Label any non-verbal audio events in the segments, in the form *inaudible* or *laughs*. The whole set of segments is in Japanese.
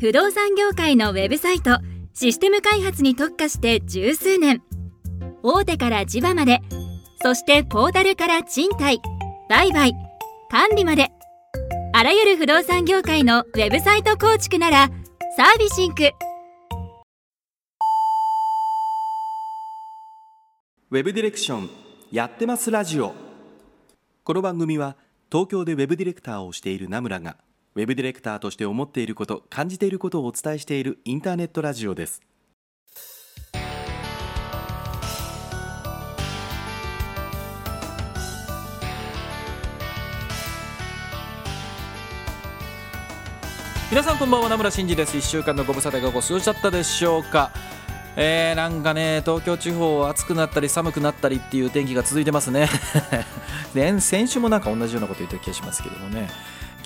不動産業界のウェブサイトシステム開発に特化して十数年。大手から地場まで。そしてポータルから賃貸。売買。管理まで。あらゆる不動産業界のウェブサイト構築ならサービシンク。ウェブディレクションやってますラジオ。この番組は東京でウェブディレクターをしている名村がウェブディレクターとして思っていること感じていることをお伝えしているインターネットラジオです。皆さんこんばんは名村真司です。1週間のご無沙汰がご過ごしちゃったでしょうか。えー、なんかね東京地方暑くなったり寒くなったりっていう天気が続いてますね。で *laughs* 先週もなんか同じようなこと言った気がしますけどもね。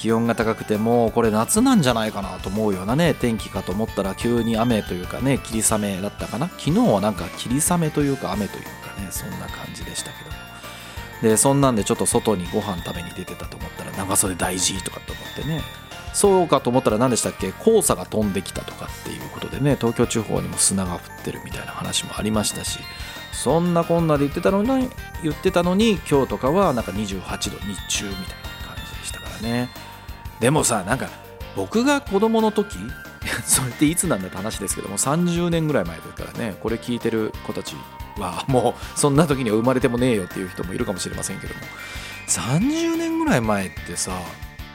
気温が高くてもこれ夏なんじゃないかなと思うようなね天気かと思ったら急に雨というかね霧雨だったかな。昨日はなんか霧雨というか雨というかねそんな感じでしたけども。でそんなんでちょっと外にご飯食べに出てたと思ったら長袖大事とかって思ってね。そうかと思ったら何でしたっけ？黄砂が飛んできたとかっていうことでね東京地方にも砂が降ってるみたいな話もありましたし。そんなこんなで言ってたのに言ってたのに今日とかはなんか28度日中みたいな感じでしたからね。でもさなんか僕が子供の時 *laughs* それっていつなんだって話ですけども30年ぐらい前ですからねこれ聞いてる子たちは *laughs* もうそんな時には生まれてもねえよっていう人もいるかもしれませんけども30年ぐらい前ってさ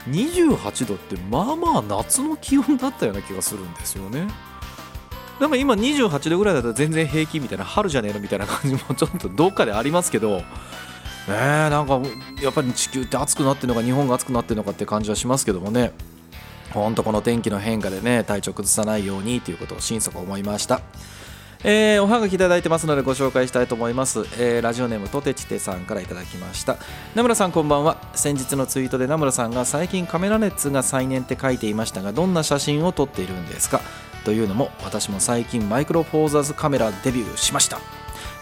28度ってまあまあ夏の気温だったような気がするんですよね。なんか今28度ぐらいだったら全然平気みたいな春じゃねえのみたいな感じもちょっとどっかでありますけどねえなんかやっぱり地球って暑くなってるのか日本が暑くなってるのかって感じはしますけどもね。ほんとこの天気の変化でね体調崩さないようにということを心底思いました。えー、おはがきいただいてますのでご紹介したいと思います、えー、ラジオネームとてちてさんからいただきました。名村さんこんばんは。先日のツイートで名村さんが最近カメラネッツが再燃って書いていましたがどんな写真を撮っているんですか？というのも私も最近マイクロフォーザーズカメラデビューしました。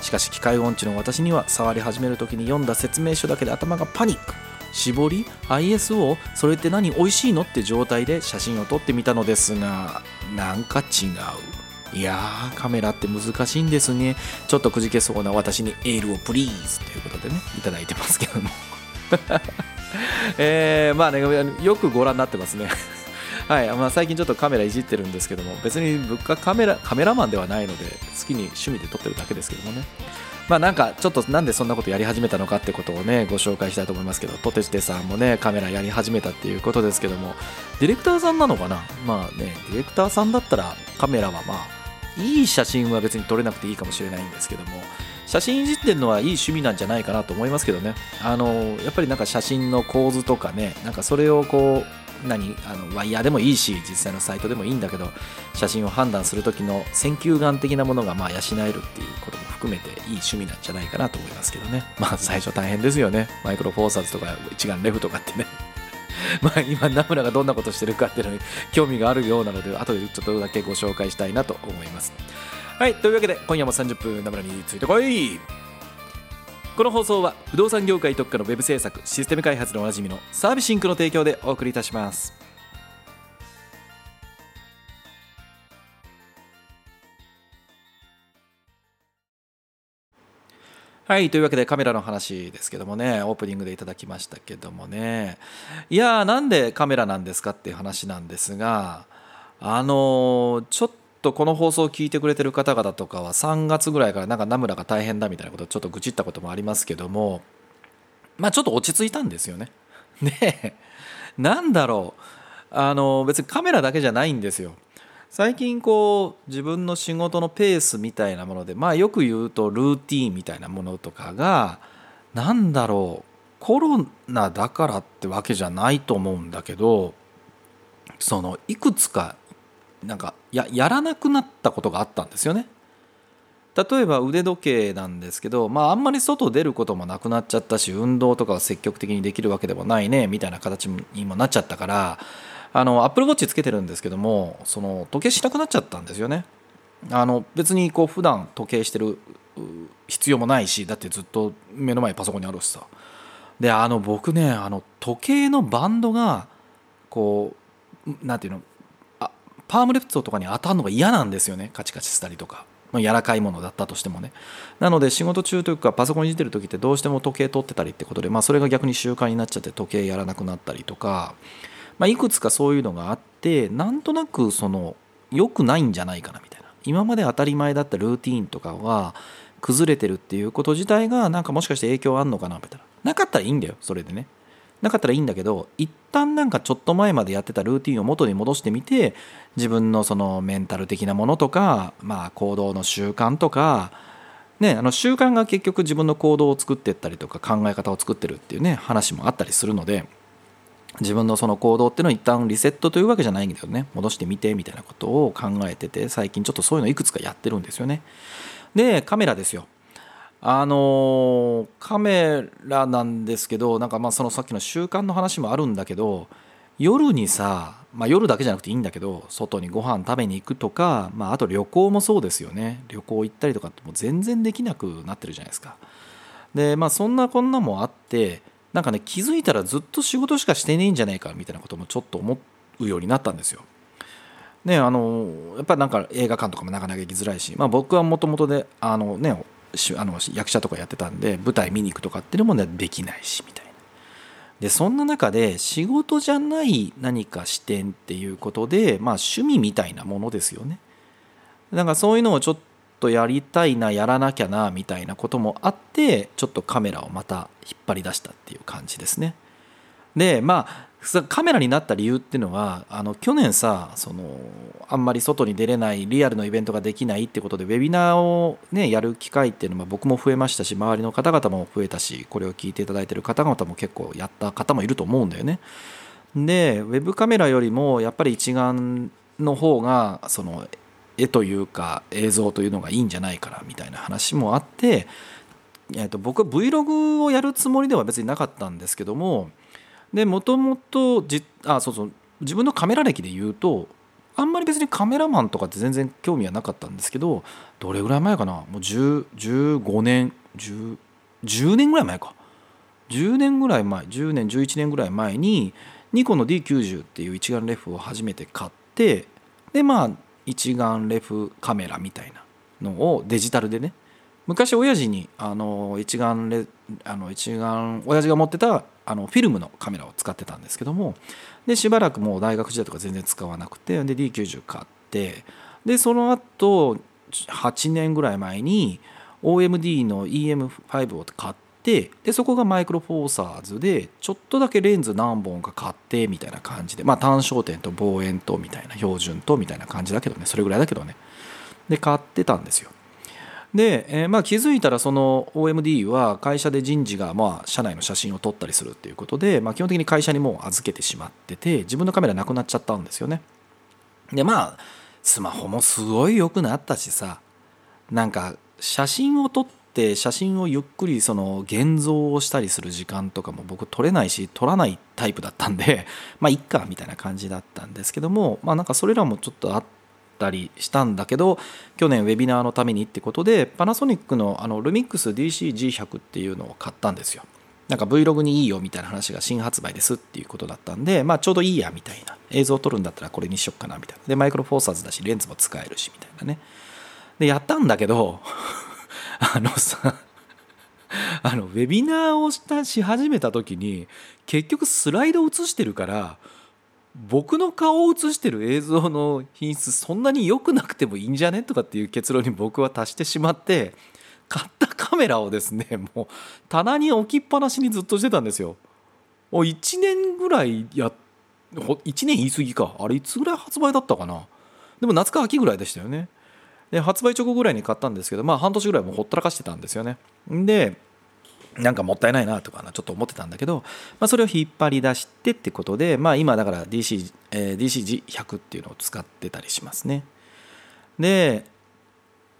しかし機械音痴の私には触り始める時に読んだ説明書だけで頭がパニック絞り ISO それって何？美味しいの？って状態で写真を撮ってみたのですがなんか違ういやー、カメラって難しいんですね。ちょっとくじけそうな私にエールをプリーズということでね、いただいてますけども。*laughs* えー、まあね、よくご覧になってますね。はい、まあ、最近ちょっとカメラいじってるんですけども、別に僕はカメラカメラマンではないので、好きに趣味で撮ってるだけですけどもね。まあなんかちょっとなんでそんなことやり始めたのかってことをねご紹介したいと思いますけどポテチテさんもねカメラやり始めたっていうことですけどもディレクターさんなのかな？まあねディレクターさんだったらカメラはまあいい写真は別に撮れなくていいかもしれないんですけども写真いじってるのはいい趣味なんじゃないかなと思いますけどねあのやっぱりなんか写真の構図とかねなんかそれをこう何あのワイヤーでもいいし実際のサイトでもいいんだけど写真を判断する時の選球眼的なものがまあ養えるっていうことも含めていい趣味なんじゃないかなと思いますけどね。*laughs* まあ最初大変ですよね。マイクロフォーサーズとか一眼レフとかってね。*laughs* まあ今名村がどんなことしてるかっていうのに興味があるようなので後でちょっとだけご紹介したいなと思います。はいというわけで今夜も30分名村についてこい。この放送は不動産業界特化のウェブ制作システム開発のおなじみのサービスシンクの提供でお送りいたしますはい。というわけでカメラの話ですけどもね、オープニングでいただきましたけどもね、いやー、なんでカメラなんですかっていう話なんですが、あのー、ちょっととこの放送を聞いてくれてる方々とかは3月ぐらいからなんかナムラが大変だみたいなことをちょっと愚痴ったこともありますけども、まあちょっと落ち着いたんですよね。*laughs* で、なんだろう、あの、別にカメラだけじゃないんですよ。最近こう自分の仕事のペースみたいなものでまあよく言うとルーティンみたいなものとかが何だろうコロナだからってわけじゃないと思うんだけどそのいくつかなんかややらなくなったことがあったんですよね。例えば腕時計なんですけど、まあ、あんまり外出ることもなくなっちゃったし運動とかは積極的にできるわけでもないねみたいな形にもなっちゃったからあのアップルウォッチつけてるんですけどもその時計しなくなっちゃったんですよねあの別にこう普段時計してる必要もないしだってずっと目の前パソコンにあるしさであの僕ねあの時計のバンドがこうなんていうのパームレプトとかに当たるのが嫌なんですよね。カチカチしたりとか。まあ、柔らかいものだったとしてもね。なので仕事中というかパソコンいじってる時ってどうしても時計取ってたりってことで、まあ、それが逆に習慣になっちゃって時計やらなくなったりとか、まあ、いくつかそういうのがあってなんとなくその良くないんじゃないかなみたいな。今まで当たり前だったルーティーンとかは崩れてるっていうこと自体がなんかもしかして影響あんのかなみたいな。なかったらいいんだよそれでね。なかったらいいんだけど一旦なんかちょっと前までやってたルーティンを元に戻してみて自分のそのメンタル的なものとか、まあ、行動の習慣とか、ね、あの習慣が結局自分の行動を作ってったりとか考え方を作ってるっていうね話もあったりするので自分のその行動っていうのを一旦リセットというわけじゃないんだけどね戻してみてみたいなことを考えてて最近ちょっとそういうのいくつかやってるんですよね。でカメラですよ。あのカメラなんですけどなんかまあそのさっきの習慣の話もあるんだけど夜にさ、まあ、夜だけじゃなくていいんだけど外にご飯食べに行くとか、まあ、あと旅行もそうですよね旅行行ったりとかってもう全然できなくなってるじゃないですか。でまあそんなこんなもあってなんかね気づいたらずっと仕事しかしてねえんじゃないかみたいなこともちょっと思うようになったんですよ。ねあのやっぱりなんか映画館とかもなかなか行きづらいし、まあ、僕はもともとであのねあの役者とかやってたんで舞台見に行くとかっていうのもできないしみたいな。でそんな中で仕事じゃない何か視点っていうことでまあ趣味みたいなものですよね。なんかそういうのをちょっとやりたいなやらなきゃなみたいなこともあってちょっとカメラをまた引っ張り出したっていう感じですね。でまあカメラになった理由っていうのはあの去年さそのあんまり外に出れないリアルのイベントができないってことでウェビナーを、ね、やる機会っていうのも僕も増えましたし周りの方々も増えたしこれを聞いていただいてる方々も結構やった方もいると思うんだよね。でウェブカメラよりもやっぱり一眼の方がその絵というか映像というのがいいんじゃないかなみたいな話もあって、えー、と僕は Vlog をやるつもりでは別になかったんですけどもでもともとあそうそう自分のカメラ歴で言うとあんまり別にカメラマンとかって全然興味はなかったんですけどどれぐらい前かなもう10 15年 10, 10年ぐらい前か。10年ぐらい前10年11年ぐらい前にニコンの D90 っていう一眼レフを初めて買ってでまあ一眼レフカメラみたいなのをデジタルでね昔親父にあの一眼レあの一眼親父が持ってたあのフィルムのカメラを使ってたんですけどもでしばらくもう大学時代とか全然使わなくてで D90 買ってでその後8年ぐらい前に OMD の EM5 を買ってでそこがマイクロフォーサーズでちょっとだけレンズ何本か買ってみたいな感じでまあ単焦点と望遠とみたいな標準とみたいな感じだけどねそれぐらいだけどね。で買ってたんですよ。で、えー、まあ、気づいたらその OMD は会社で人事がまあ社内の写真を撮ったりするっていうことで、まあ、基本的に会社にもう預けてしまってて自分のカメラなくなっちゃったんですよね。でまあスマホもすごい良くなったしさなんか写真を撮って写真をゆっくりその現像をしたりする時間とかも僕撮れないし撮らないタイプだったんでまあいっかみたいな感じだったんですけどもまあなんかそれらもちょっとあってたりしたんだけど去年ウェビナーのためにってことでパナソニックのあのルミックス DCG100 っていうのを買ったんですよ。なんか Vlog にいいよみたいな話が新発売ですっていうことだったんで、まあ、ちょうどいいやみたいな。映像を撮るんだったらこれにしよっかなみたいな。でマイクロフォーサーズだしレンズも使えるしみたいなね。でやったんだけど *laughs* あのさあのウェビナーをしたし始めた時に結局スライド映してるから僕の顔を映してる映像の品質そんなに良くなくてもいいんじゃね？とかっていう結論に僕は達してしまって買ったカメラをですねもう棚に置きっぱなしにずっとしてたんですよ。1年ぐらいや1年言い過ぎかあれいつぐらい発売だったかな？でも夏か秋ぐらいでしたよね。で発売直後ぐらいに買ったんですけどまあ半年ぐらいもほったらかしてたんですよね。でなんかもったいないなとかなちょっと思ってたんだけど、まあ、それを引っ張り出してってことで、まあ、今だから DC、えー、DCG100 っていうのを使ってたりしますね。で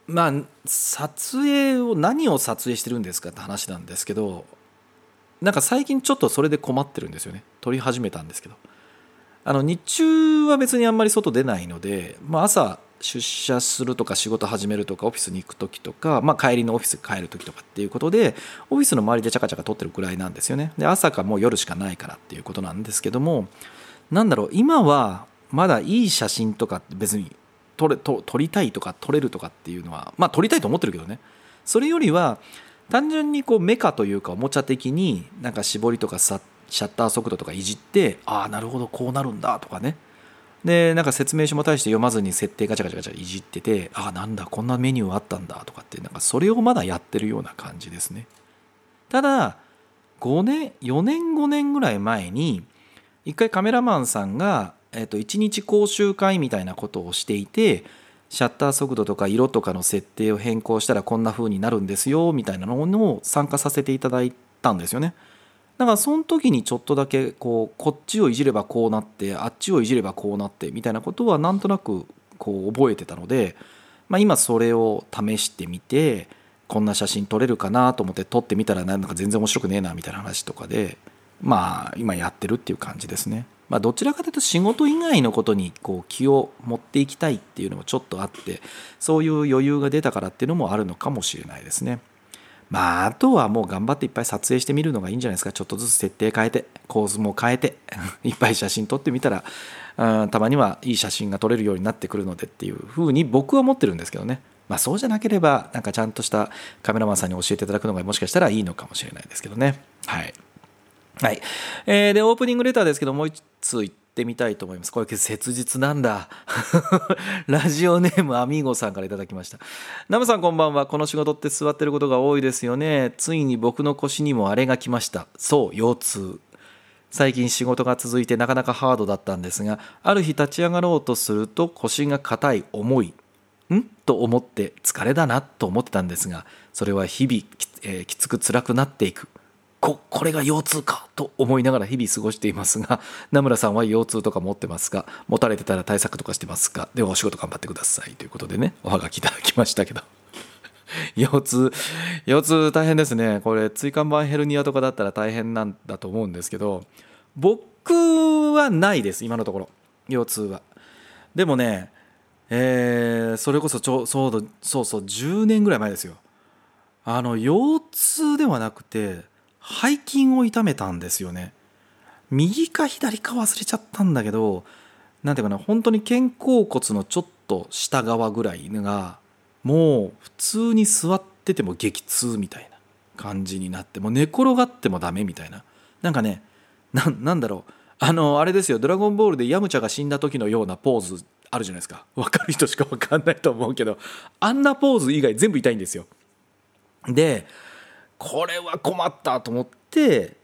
まあ撮影を何を撮影してるんですかって話なんですけどなんか最近ちょっとそれで困ってるんですよね撮り始めたんですけどあの日中は別にあんまり外出ないので、まあ、朝出社するとか仕事始めるとかオフィスに行く時とか、まあ、帰りのオフィス帰る時とかっていうことでオフィスの周りでチャカチャカ撮ってるくらいなんですよね。で朝かもう夜しかないからっていうことなんですけどもなんだろう今はまだいい写真とか別に撮れ撮撮りたいとか撮れるとかっていうのはまあ撮りたいと思ってるけどね。それよりは単純にこうメカというかおもちゃ的になんか絞りとかさシャッター速度とかいじってああなるほどこうなるんだとかね。でなんか説明書も対して読まずに設定ガチャガチャガチャいじっててああなんだこんなメニューあったんだとかってなんかそれをまだやってるような感じですねただ5年4年5年ぐらい前に一回カメラマンさんが、えー、と1日講習会みたいなことをしていてシャッター速度とか色とかの設定を変更したらこんな風になるんですよみたいなのを参加させていただいたんですよね。だからその時にちょっとだけこうこっちをいじればこうなってあっちをいじればこうなってみたいなことはなんとなくこう覚えてたので、まあ、今それを試してみてこんな写真撮れるかなと思って撮ってみたらなんか全然面白くねえなみたいな話とかでまあ今やってるっていう感じですね。まあ、どちらかというと仕事以外のことにこう気を持っていきたいっていうのもちょっとあってそういう余裕が出たからっていうのもあるのかもしれないですね。まああとはもう頑張っていっぱい撮影してみるのがいいんじゃないですかちょっとずつ設定変えて構図も変えて *laughs* いっぱい写真撮ってみたらうんたまにはいい写真が撮れるようになってくるのでっていうふうに僕は思ってるんですけどね。まあそうじゃなければなんかちゃんとしたカメラマンさんに教えていただくのがもしかしたらいいのかもしれないですけどね。はい。はい。えー、で、オープニングレターですけど、もう一通言っててみたいと思います。これ切実なんだ。*laughs* ラジオネームアミーゴさんから頂きました。ナムさんこんばんは。この仕事って座ってることが多いですよね。ついに僕の腰にもあれが来ました。そう、腰痛。最近仕事が続いてなかなかハードだったんですが、ある日立ち上がろうとすると腰が硬い、重い。ん？と思って疲れだなと思ってたんですが、それは日々き,、えー、きつく辛くなっていく。ここれが腰痛かと思いながら日々過ごしていますが *laughs* 名村さんは腰痛とか持ってますか？持たれてたら対策とかしてますか？ではお仕事頑張ってください。ということでねおはがきいただきましたけど。*laughs* 腰痛腰痛大変ですね。これ椎間板ヘルニアとかだったら大変なんだと思うんですけど僕はないです今のところ。腰痛は。でもねえー、それこそちょそうそうそう10年ぐらい前ですよ。あの腰痛ではなくて背筋を痛めたんですよね。右か左か忘れちゃったんだけど何ていうかな本当に肩甲骨のちょっと下側ぐらいがもう普通に座ってても激痛みたいな感じになってもう寝転がってもダメみたいな。なんかねなんだろう。あのあれですよ「ドラゴンボール」でヤムチャが死んだ時のようなポーズあるじゃないですか。分かる人しか分かんないと思うけどあんなポーズ以外全部痛いんですよ。でこれは困ったと思って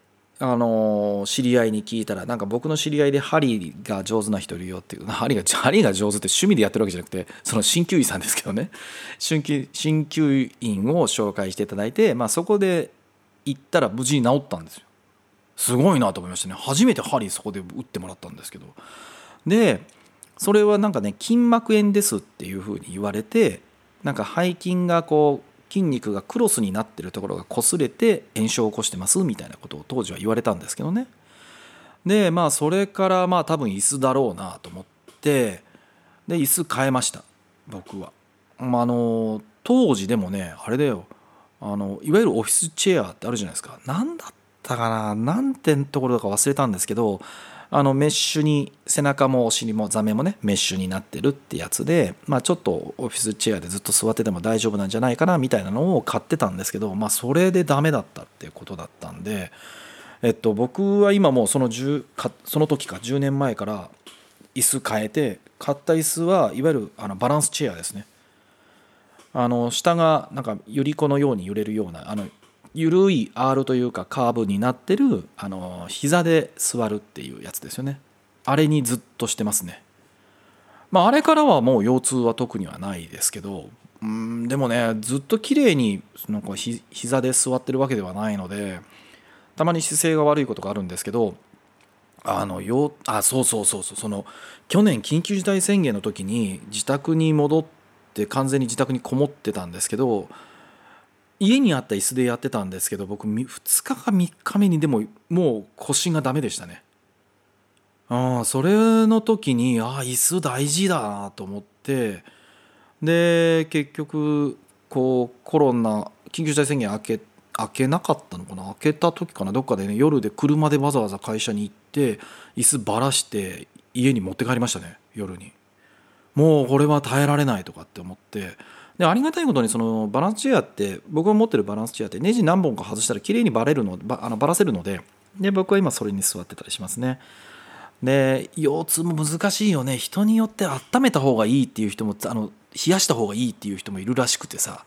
あの知り合いに聞いたらなんか僕の知り合いで針が上手な人いるよっていう *laughs* 針が針が上手って趣味でやってるわけじゃなくてその鍼灸医さんですけどね。*laughs* 鍼灸鍼灸院を紹介していただいて、まあ、そこで行ったら無事に治ったんですよ。すごいなと思いましたね。初めて針そこで打ってもらったんですけど。でそれはなんかね筋膜炎ですっていうふうに言われてなんか背筋がこう筋肉がクロスになってるところが擦れて炎症を起こしてますみたいなことを当時は言われたんですけどね。でまあそれからまあ多分椅子だろうなと思ってで椅子変えました。僕は、まあ、あの当時でもねあれだよ。あのいわゆるオフィスチェアってあるじゃないですか。何だったかな？何てところだか忘れたんですけどあのメッシュに背中もお尻も座面もねメッシュになってるってやつで、まあ、ちょっとオフィスチェアでずっと座ってても大丈夫なんじゃないかなみたいなのを買ってたんですけど、まあ、それでダメだったっていうことだったんで、えっと、僕は今もうその10その時か10年前から椅子変えて買った椅子はいわゆるあのバランスチェアですね。あの下がなんかゆり子のように揺れるようなあの緩い R というかカーブになってるあの膝で座るっていうやつですよね。あれにずっとしてますね。まああれからはもう腰痛は特にはないですけどうんでもねずっと綺麗になんかひ膝で座ってるわけではないのでたまに姿勢が悪いことがあるんですけどあのよあそうそうそうそうその去年緊急事態宣言の時に自宅に戻って完全に自宅にこもってたんですけど家にあった椅子でやってたんですけど僕2日か3日目にでももう腰がダメでしたね。あそれの時にああ椅子大事だなと思ってで結局こうコロナ緊急事態宣言明け開けなかったのかな？開けた時かな？どっかでね夜で車でわざわざ会社に行って椅子ばらして家に持って帰りましたね夜に。もうこれは耐えられないとかって思って。でありがたいことにそのバランスチェアって僕が持ってるバランスチェアってネジ何本か外したら綺麗にバレるのばあのバラせるのでで僕は今それに座ってたりしますね。で腰痛も難しいよね。人によって温めた方がいいっていう人もあの冷やした方がいいっていう人もいるらしくてさ。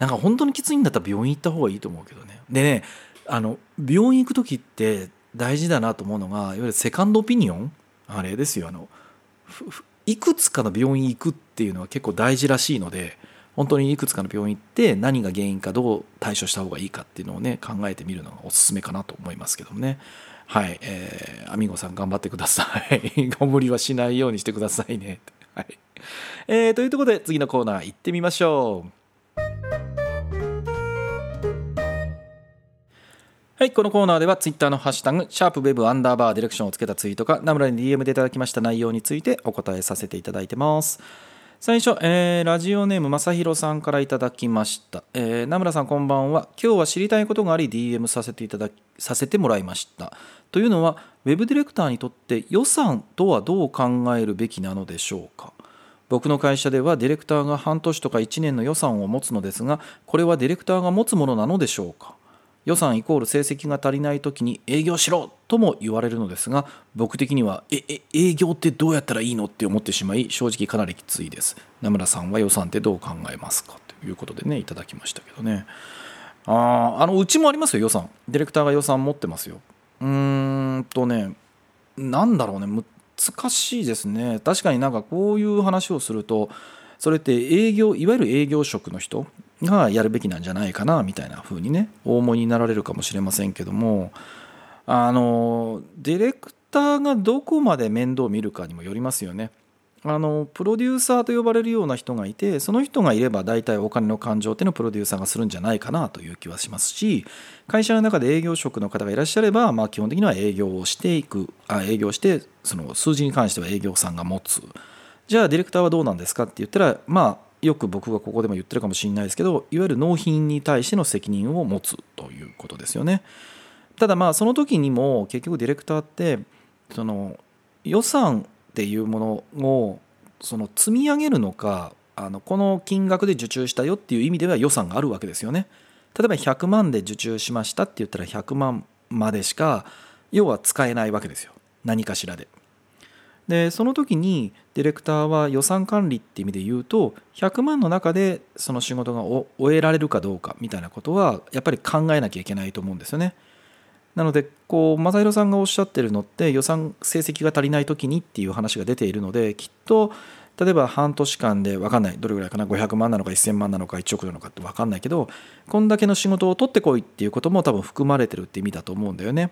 なんか本当にきついんだったら病院行った方がいいと思うけどね。でねあの病院行く時って大事だなと思うのがいわゆるセカンドオピニオン？あれですよあのいくつかの病院行くっていうのは結構大事らしいので本当にいくつかの病院行って何が原因かどう対処した方がいいかっていうのをね考えてみるのがおすすめかなと思いますけどもね。はい、えー、アミゴさん頑張ってください。*laughs* ご無理はしないようにしてくださいね。*laughs* はい、えー、というところで次のコーナー行ってみましょう。はい、このコーナーではツイッターのハッシュタグ、シャープウェブアンダーバーディレクションをつけたツイートか、ナムラに DM でいただきました内容についてお答えさせていただいてます。最初、えー、ラジオネームまさひろさんからいただきました。えー、名村さんこんばんは。今日は知りたいことがあり DM させていただき、させてもらいました。というのは、ウェブディレクターにとって予算とはどう考えるべきなのでしょうか。僕の会社ではディレクターが半年とか1年の予算を持つのですが、これはディレクターが持つものなのでしょうか。予算イコール成績が足りない時に営業しろとも言われるのですが僕的にはええ営業ってどうやったらいいのって思ってしまい正直かなりきついです。名村さんは予算ってどう考えますかということでねいただきましたけどね。ああのうちもありますよ予算。ディレクターが予算持ってますよ。うーんとねなんだろうね難しいですね。確かになんかこういう話をするとそれって営業いわゆる営業職の人がやるべきなんじゃないかなみたいな風にねお思いになられるかもしれませんけどもあのディレクターがどこまで面倒を見るかにもよりますよね。あのプロデューサーと呼ばれるような人がいてその人がいれば大体お金の勘定っていうのをプロデューサーがするんじゃないかなという気はしますし会社の中で営業職の方がいらっしゃれば、まあ、基本的には営業をしていくあ営業してその数字に関しては営業さんが持つじゃあディレクターはどうなんですかって言ったらまあよく僕がここでも言ってるかもしれないですけどいわゆる納品に対しての責任を持つということですよね。ただまあその時にも結局ディレクターってその予算っていうものをその積み上げるのかあのこの金額で受注したよっていう意味では予算があるわけですよね。例えば100万で受注しましたって言ったら100万までしか要は使えないわけですよ何かしらで。でその時にディレクターは予算管理って意味で言うと100万の中でその仕事が終えられるかどうかみたいなことはやっぱり考えなきゃいけないと思うんですよね。なのでこう正弘さんがおっしゃってるのって予算成績が足りない時にっていう話が出ているのできっと例えば半年間で分かんないどれぐらいかな500万なのか1000万なのか1億なのかって分かんないけどこんだけの仕事を取ってこいっていうことも多分含まれてるって意味だと思うんだよね。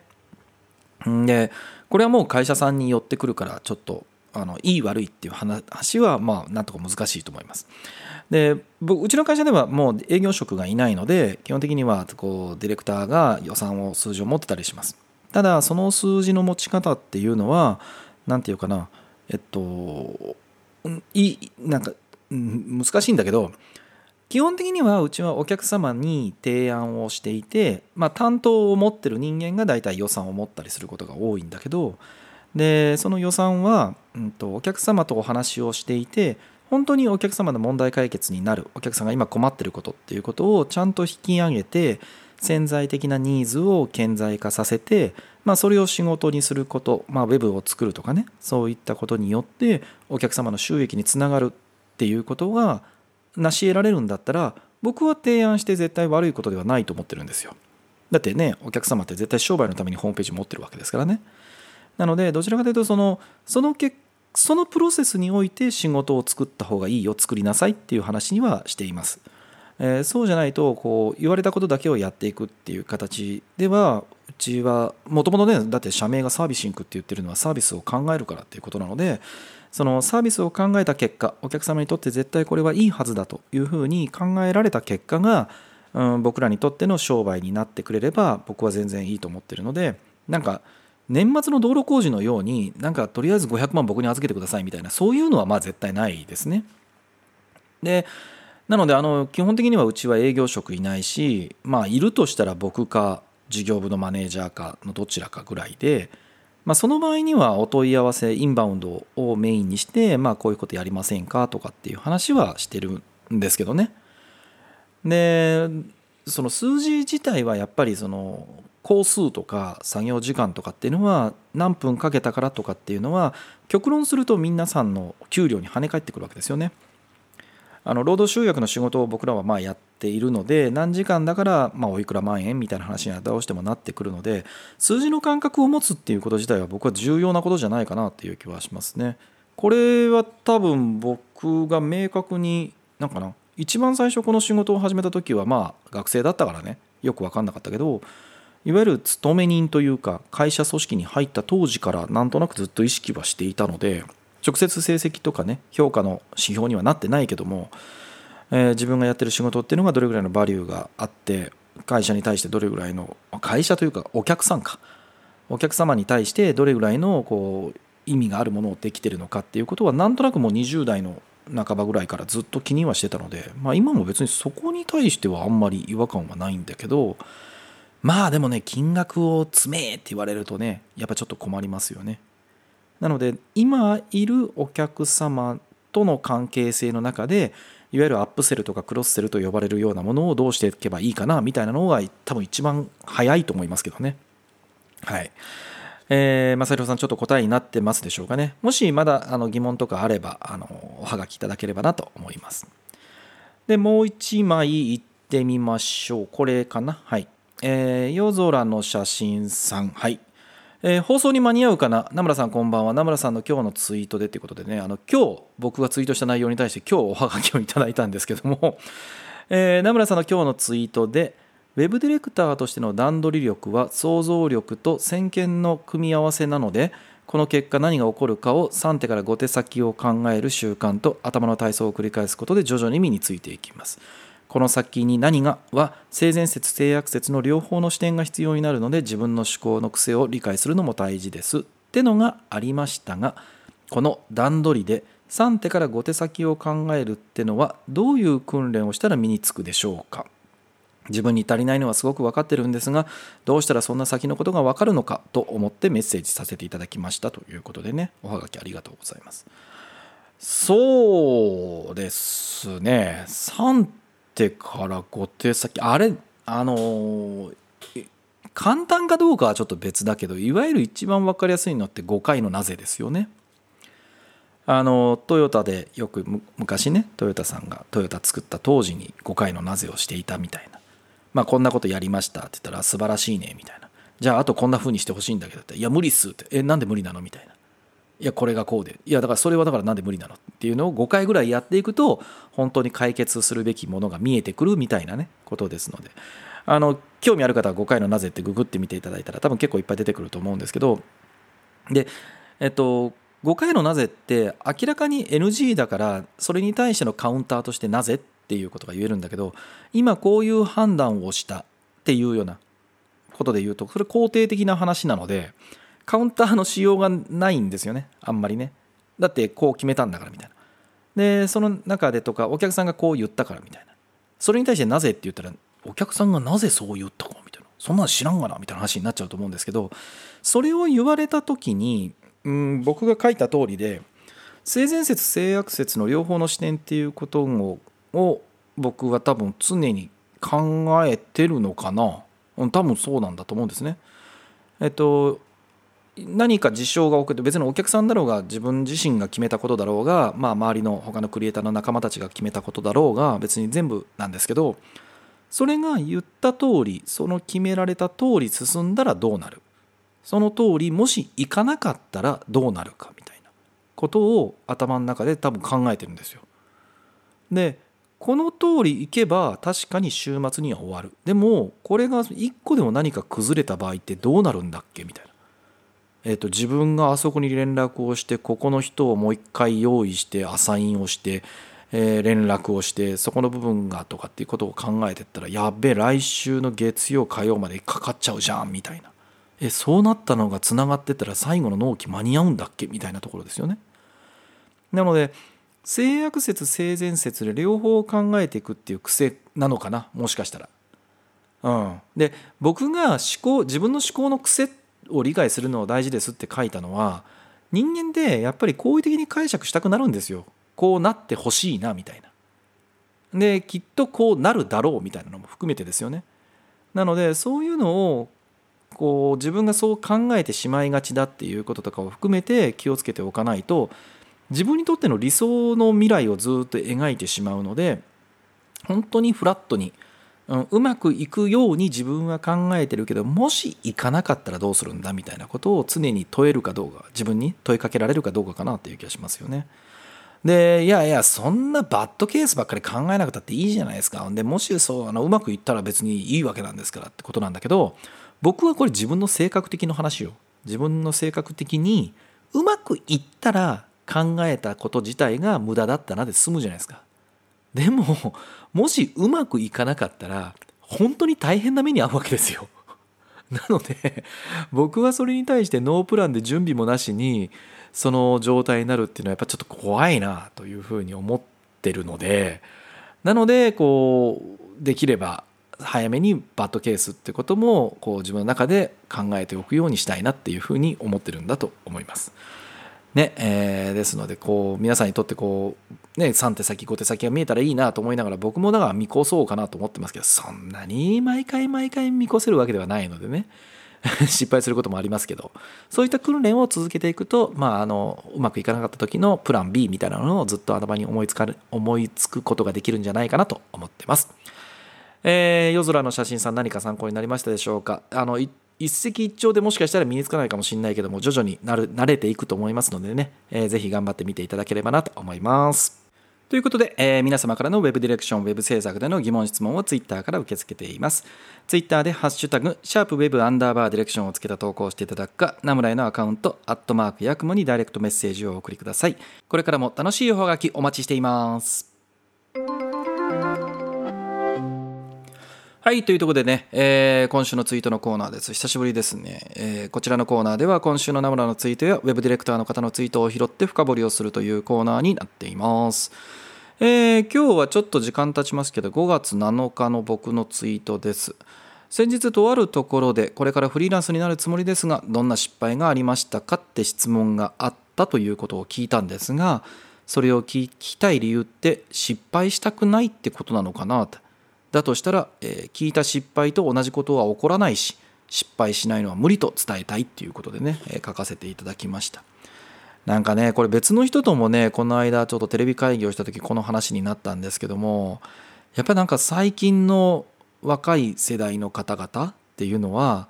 でこれはもう会社さんに寄ってくるからちょっとあのいい悪いっていう話はまあなんとか難しいと思います。でうちの会社ではもう営業職がいないので基本的にはこうディレクターが予算を数字を持ってたりします。ただその数字の持ち方っていうのは何て言うかなえっといなんか難しいんだけど基本的にはうちはお客様に提案をしていて、まあ、担当を持ってる人間が大体予算を持ったりすることが多いんだけどでその予算は、うんと、お客様とお話をしていて本当にお客様の問題解決になるお客さんが今困ってることっていうことをちゃんと引き上げて潜在的なニーズを顕在化させて、まあ、それを仕事にすること、まあ、ウェブを作るとかねそういったことによってお客様の収益につながるっていうことが成し得られるんだったら僕は提案して絶対悪いことではないと思ってるんですよ。だってねお客様って絶対商売のためにホームページ持ってるわけですからね。なのでどちらかというとそのその結そのプロセスにおいて仕事を作った方がいいよ作りなさいっていう話にはしています、えー、そうじゃないとこう言われたことだけをやっていくっていう形ではうちはもともとねだって社名がサービシンクって言ってるのはサービスを考えるからっていうことなのでそのサービスを考えた結果お客様にとって絶対これはいいはずだというふうに考えられた結果が、うん、僕らにとっての商売になってくれれば僕は全然いいと思ってるのでなんか年末の道路工事のようになんかとりあえず500万僕に預けてくださいみたいなそういうのはまあ絶対ないですね。でなのであの基本的にはうちは営業職いないしまあいるとしたら僕か事業部のマネージャーかのどちらかぐらいでまあ、その場合にはお問い合わせインバウンドをメインにして、まあ、こういうことやりませんかとかっていう話はしてるんですけどねでその数字自体はやっぱりその工数とか作業時間とかっていうのは何分かけたからとかっていうのは極論すると皆さんの給料に跳ね返ってくるわけですよね。あの労働集約の仕事を僕らはまあやっているので何時間だからまあおいくら万円みたいな話にはどうしてもなってくるので数字の感覚を持つっていうこと自体は僕は重要なことじゃないかなっていう気はしますね。これは多分僕が明確になんかな一番最初この仕事を始めた時はまあ学生だったからねよく分かんなかったけどいわゆる勤め人というか会社組織に入った当時からなんとなくずっと意識はしていたので直接成績とかね評価の指標にはなってないけども、えー、自分がやってる仕事っていうのがどれぐらいのバリューがあって会社に対してどれぐらいの会社というかお客さんかお客様に対してどれぐらいのこう意味があるものをできてるのかっていうことはなんとなくもう20代の半ばぐらいからずっと気にはしてたので、まあ、今も別にそこに対してはあんまり違和感はないんだけどまあでもね金額を詰めって言われるとねやっぱちょっと困りますよね。なので今いるお客様との関係性の中でいわゆるアップセルとかクロスセルと呼ばれるようなものをどうしていけばいいかなみたいなのが多分一番早いと思いますけどね。はい。えー、まさひろさんちょっと答えになってますでしょうかね。もしまだあの疑問とかあればあのおはがきいただければなと思います。でもう一枚いってみましょう。これかな？はい。えー、夜空の写真さん。はい。えー、放送に間に合うかな？名村さんこんばんは。名村さんの今日のツイートでということでね。あの今日僕がツイートした内容に対して今日おはがきをいただいたんですけども、*laughs* えー、名村さんの今日のツイートでウェブディレクターとしての段取り力は想像力と先見の組み合わせなのでこの結果何が起こるかを3手から5手先を考える習慣と頭の体操を繰り返すことで徐々に身についていきます。この先に何がは性善説性悪説の両方の視点が必要になるので自分の思考の癖を理解するのも大事ですってのがありましたがこの段取りで3手から5手先を考えるってのはどういう訓練をしたら身につくでしょうか？自分に足りないのはすごく分かってるんですがどうしたらそんな先のことが分かるのかと思ってメッセージさせていただきましたということでね。おはがきありがとうございます。そうですね。3手から5手先あれ？あの簡単かどうかはちょっと別だけどいわゆる一番分かりやすいのって5回のなぜですよね。あのトヨタでよく昔ねトヨタさんがトヨタ作った当時に5回のなぜをしていたみたいな。まあこんなことやりましたって言ったら素晴らしいねみたいな。じゃああとこんな風にしてほしいんだけどっていや無理っすって。えなんで無理なのみたいな。いやこれがこうで。いやだからそれはだからなんで無理なのっていうのを5回ぐらいやっていくと本当に解決するべきものが見えてくるみたいなねことですので。あの興味ある方は5回のなぜってググってみていただいたら多分結構いっぱい出てくると思うんですけど。でえっと5回のなぜって明らかに NG だからそれに対してのカウンターとしてなぜっていうことが言えるんだけど今こういう判断をしたっていうようなことで言うとそれ肯定的な話なのでカウンターのしようがないんですよね。あんまりね。だってこう決めたんだからみたいな。でその中でとかお客さんがこう言ったからみたいな。それに対してなぜって言ったらお客さんがなぜそう言ったかみたいな。そんなの知らんがなみたいな話になっちゃうと思うんですけどそれを言われた時に、うん、僕が書いた通りで性善説性悪説の両方の視点っていうことをを僕は多分常に考えてるのかな。多分そうなんだと思うんですね。えっと何か事象が起きて別にお客さんだろうが自分自身が決めたことだろうが、まあ、周りの他のクリエイターの仲間たちが決めたことだろうが別に全部なんですけどそれが言った通りその決められた通り進んだらどうなる？その通りもし行かなかったらどうなるかみたいなことを頭の中で多分考えてるんですよ。でこの通り行けば確かに週末には終わるでもこれが一個でも何か崩れた場合ってどうなるんだっけみたいな。えーと、自分があそこに連絡をしてここの人をもう一回用意してアサインをして、えー、連絡をしてそこの部分がとかっていうことを考えてったらやっべ来週の月曜火曜までかかっちゃうじゃんみたいなえそうなったのがつながってたら最後の納期間に合うんだっけ？みたいなところですよね。なので性悪説性善説で両方考えていくっていう癖なのかな？もしかしたら。うん、で僕が思考自分の思考の癖を理解するのは大事ですって書いたのは人間でやっぱり好意的に解釈したくなるんですよ。こうなってほしいなみたいな。できっとこうなるだろうみたいなのも含めてですよね。なのでそういうのをこう自分がそう考えてしまいがちだっていうこととかを含めて気をつけておかないと自分にとっての理想の未来をずっと描いてしまうので本当にフラットに、うん、うまくいくように自分は考えてるけどもしいかなかったらどうするんだみたいなことを常に問えるかどうか自分に問いかけられるかどうかかなっていう気がしますよね。でいやいやそんなバッドケースばっかり考えなくたっていいじゃないですか。でもしそうあのうまくいったら別にいいわけなんですからってことなんだけど僕はこれ自分の性格的の話よ。自分の性格的にうまくいったら考えたこと自体が無駄だったなで済むじゃないですか。でももしうまくいかなかったら本当に大変な目に遭うわけですよ *laughs* なので僕はそれに対してノープランで準備もなしにその状態になるっていうのはやっぱちょっと怖いなというふうに思ってるのでなのでこうできれば早めにバッドケースってこともこう自分の中で考えておくようにしたいなっていうふうに思ってるんだと思います。ねえー、ですのでこう皆さんにとってこう、ね、3手先5手先が見えたらいいなと思いながら僕もだから見越そうかなと思ってますけどそんなに毎回毎回見越せるわけではないのでね *laughs* 失敗することもありますけどそういった訓練を続けていくと、まあ、あのうまくいかなかった時のプラン B みたいなのをずっと頭に思いつか思いつくことができるんじゃないかなと思ってます。えー、夜空の写真さん何か参考になりましたでしょうか？あの一石一鳥でもしかしたら身につかないかもしれないけども徐々になる慣れていくと思いますのでね、えー、ぜひ頑張ってみていただければなと思います。ということで、えー、皆様からの Web ディレクション、Web 制作での疑問、質問を Twitter から受け付けています。Twitter でハッシュタグ、シャープ Web アンダーバーディレクションをつけた投稿していただくか、ナムライのアカウント、アットマークヤクモにダイレクトメッセージをお送りください。これからも楽しいおはがきお待ちしています。はい、というところでね、えー、今週のツイートのコーナーです。久しぶりですね、えー、こちらのコーナーでは今週のナムラのツイートやウェブディレクターの方のツイートを拾って深掘りをするというコーナーになっています。えー、今日はちょっと時間経ちますけど5月7日の僕のツイートです先日とあるところでこれからフリーランスになるつもりですがどんな失敗がありましたかって質問があったということを聞いたんですがそれを聞きたい理由って失敗したくないってことなのかなとだとしたら、えー、聞いた失敗と同じことは起こらないし失敗しないのは無理と伝えたいっていうことでね、えー、書かせていただきましたなんかねこれ別の人ともねこの間ちょっとテレビ会議をした時この話になったんですけどもやっぱりなんか最近の若い世代の方々っていうのは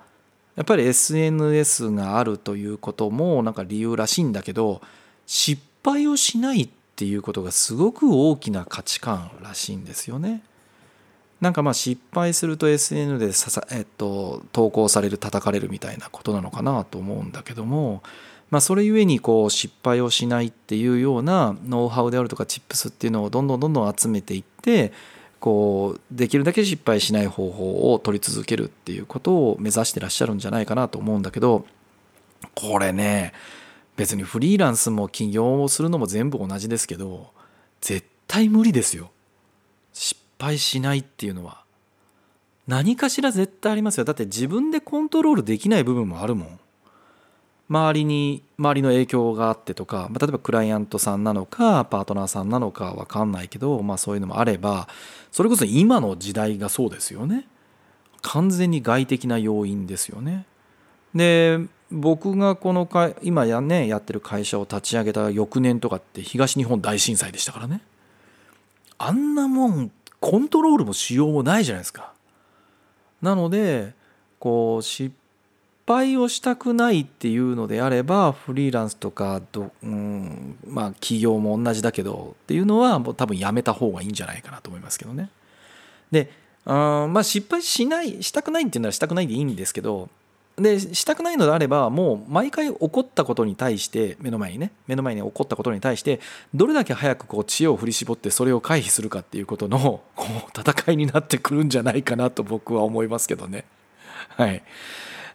やっぱり SNS があるということもなんか理由らしいんだけど失敗をしないっていうことがすごく大きな価値観らしいんですよね。なんかまあ失敗すると SN でささ、えっと、投稿される叩かれるみたいなことなのかなと思うんだけどもまあ、それゆえにこう失敗をしないっていうようなノウハウであるとかチップスっていうのをどんどんどんどん集めていってこうできるだけ失敗しない方法を取り続けるっていうことを目指してらっしゃるんじゃないかなと思うんだけどこれね別にフリーランスも起業をするのも全部同じですけど絶対無理ですよ。失敗しないっていうのは何かしら絶対ありますよ。だって自分でコントロールできない部分もあるもん。周りに周りの影響があってとか、ま、例えばクライアントさんなのかパートナーさんなのか分かんないけど、まあ、そういうのもあればそれこそ今の時代がそうですよね。完全に外的な要因ですよね。で僕がこのか今や,、ね、やってる会社を立ち上げた翌年とかって東日本大震災でしたからね。あんなもんコントロールもしようもないじゃないですかなのでこう失敗をしたくないっていうのであればフリーランスとかど、うん、まあ企業も同じだけどっていうのはもう多分やめた方がいいんじゃないかなと思いますけどね。であまあ失敗しないしたくないっていうのはしたくないでいいんですけどでしたくないのであればもう毎回起こったことに対して目の前にね目の前に起こったことに対してどれだけ早くこう知恵を振り絞ってそれを回避するかっていうことの *laughs* こう戦いになってくるんじゃないかなと僕は思いますけどね。はい、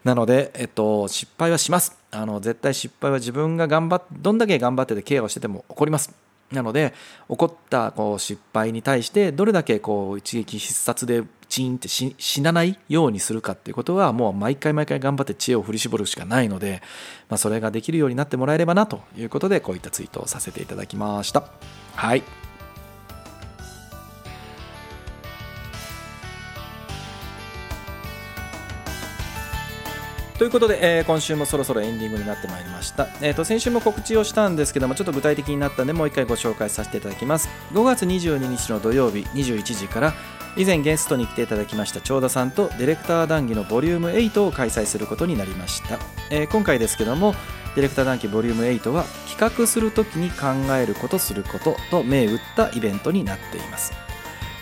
なので、えっと、失敗はします。あの絶対失敗は自分が頑張っどんだけ頑張っててケアをしてても起こります。なので起こったこう失敗に対してどれだけこう一撃必殺でチンって死なないようにするかっていうことはもう毎回毎回頑張って知恵を振り絞るしかないので、まあ、それができるようになってもらえればなということでこういったツイートをさせていただきました。はい。ということで、えー、今週もそろそろエンディングになってまいりました、えーと、先週も告知をしたんですけどもちょっと具体的になったんでもう一回ご紹介させていただきます。5月22日の土曜日21時から以前ゲストに来ていただきました長田さんとディレクター談義のボリューム8を開催することになりました、えー、今回ですけどもディレクター談義ボリューム8は企画するときに考えることすることと銘打ったイベントになっています。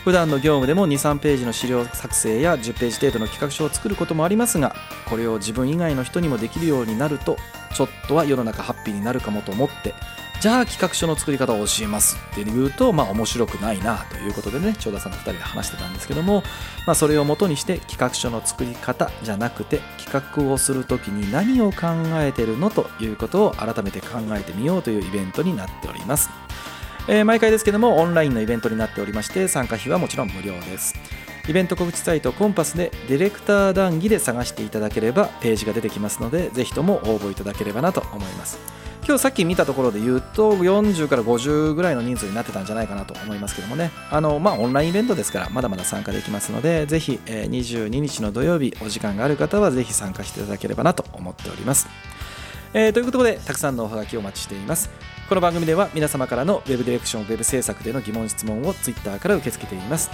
普段の業務でも23ページの資料作成や10ページ程度の企画書を作ることもありますがこれを自分以外の人にもできるようになるとちょっとは世の中ハッピーになるかもと思ってじゃあ企画書の作り方を教えますって言うとまあ面白くないなということでね長田さんと2人で話してたんですけども、まあ、それをもとにして企画書の作り方じゃなくて企画をする時に何を考えてるのということを改めて考えてみようというイベントになっております。えー、毎回ですけどもオンラインのイベントになっておりまして参加費はもちろん無料です。イベント告知サイトコンパスでディレクター談義で探していただければページが出てきますのでぜひとも応募いただければなと思います。今日さっき見たところで言うと40から50ぐらいの人数になってたんじゃないかなと思いますけどもね。あのまあオンラインイベントですからまだまだ参加できますのでぜひ、22日の土曜日お時間がある方はぜひ参加していただければなと思っております、えー、ということでたくさんのおはがきをお待ちしています。この番組では皆様からの Web ディレクション Web 制作での疑問質問を Twitter から受け付けています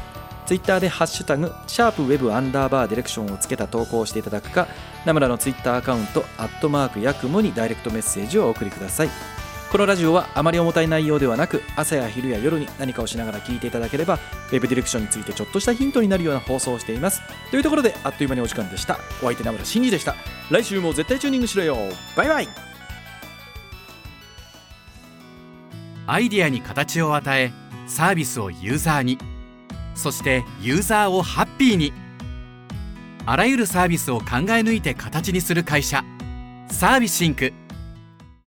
ツイッターでハッシュタグ、シャープウェブアンダーバーディレクションをつけた投稿をしていただくか、ナムラのツイッターアカウント、アットマークヤクモにダイレクトメッセージをお送りください。このラジオはあまり重たい内容ではなく、朝や昼や夜に何かをしながら聞いていただければ、ウェブディレクションについてちょっとしたヒントになるような放送をしています。というところで、あっという間にお時間でした。お相手ナムラ真司でした。来週も絶対チューニングしろよ。バイバイアイデアに形を与えサービスをユーザーに。そしてユーザーをハッピーに。あらゆるサービスを考え抜いて形にする会社サービシンク。